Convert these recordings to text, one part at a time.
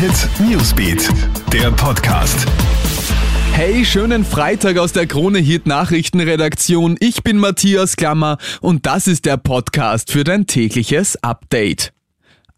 Hit Newsbeat, der Podcast. Hey, schönen Freitag aus der Krone Hit Nachrichtenredaktion. Ich bin Matthias Klammer und das ist der Podcast für dein tägliches Update.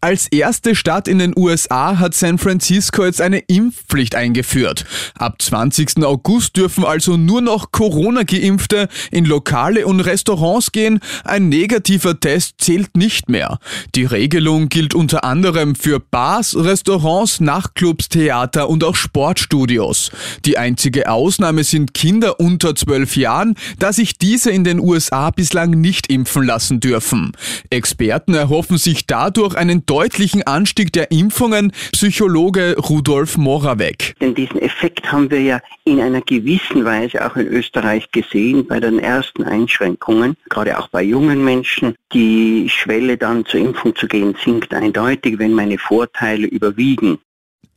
Als erste Stadt in den USA hat San Francisco jetzt eine Impfpflicht eingeführt. Ab 20. August dürfen also nur noch Corona-Geimpfte in Lokale und Restaurants gehen. Ein negativer Test zählt nicht mehr. Die Regelung gilt unter anderem für Bars, Restaurants, Nachtclubs, Theater und auch Sportstudios. Die einzige Ausnahme sind Kinder unter 12 Jahren, da sich diese in den USA bislang nicht impfen lassen dürfen. Experten erhoffen sich dadurch einen deutlichen Anstieg der Impfungen, Psychologe Rudolf Moravec. Denn diesen Effekt haben wir ja in einer gewissen Weise auch in Österreich gesehen bei den ersten Einschränkungen, gerade auch bei jungen Menschen. Die Schwelle dann zur Impfung zu gehen sinkt eindeutig, wenn meine Vorteile überwiegen.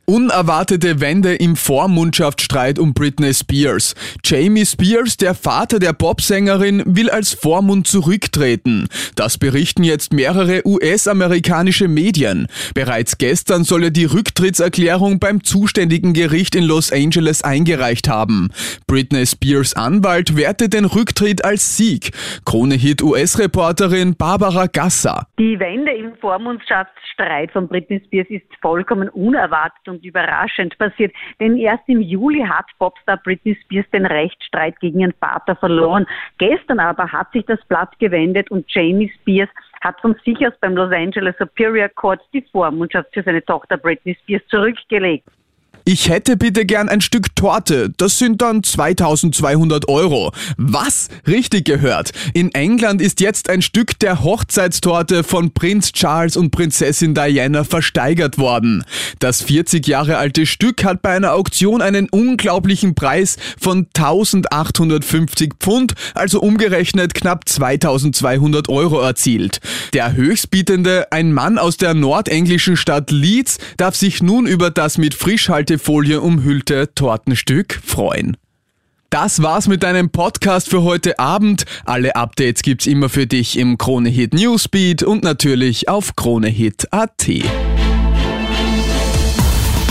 Unerwartete Wende im Vormundschaftsstreit um Britney Spears. Jamie Spears, der Vater der Popsängerin, will als Vormund zurücktreten. Das berichten jetzt mehrere US-amerikanische Medien. Bereits gestern soll er die Rücktrittserklärung beim zuständigen Gericht in Los Angeles eingereicht haben. Britney Spears Anwalt wertet den Rücktritt als Sieg. Krone-Hit US-Reporterin Barbara Gasser. Die Wende im Vormundschaftsstreit von Britney Spears ist vollkommen unerwartet und überraschend passiert, denn erst im Juli hat Popstar Britney Spears den Rechtsstreit gegen ihren Vater verloren. Gestern aber hat sich das Blatt gewendet und Jamie Spears hat von sich aus beim Los Angeles Superior Court die Vormundschaft für seine Tochter Britney Spears zurückgelegt. Ich hätte bitte gern ein Stück Torte. Das sind dann 2200 Euro. Was? Richtig gehört. In England ist jetzt ein Stück der Hochzeitstorte von Prinz Charles und Prinzessin Diana versteigert worden. Das 40 Jahre alte Stück hat bei einer Auktion einen unglaublichen Preis von 1850 Pfund, also umgerechnet knapp 2200 Euro erzielt. Der Höchstbietende, ein Mann aus der nordenglischen Stadt Leeds, darf sich nun über das mit Frischhalte Folie umhüllte Tortenstück freuen. Das war's mit deinem Podcast für heute Abend. Alle Updates gibt's immer für dich im Kronehit Newsbeat und natürlich auf kronehit.at.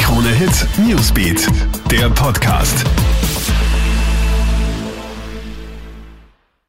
Kronehit Newsbeat, der Podcast.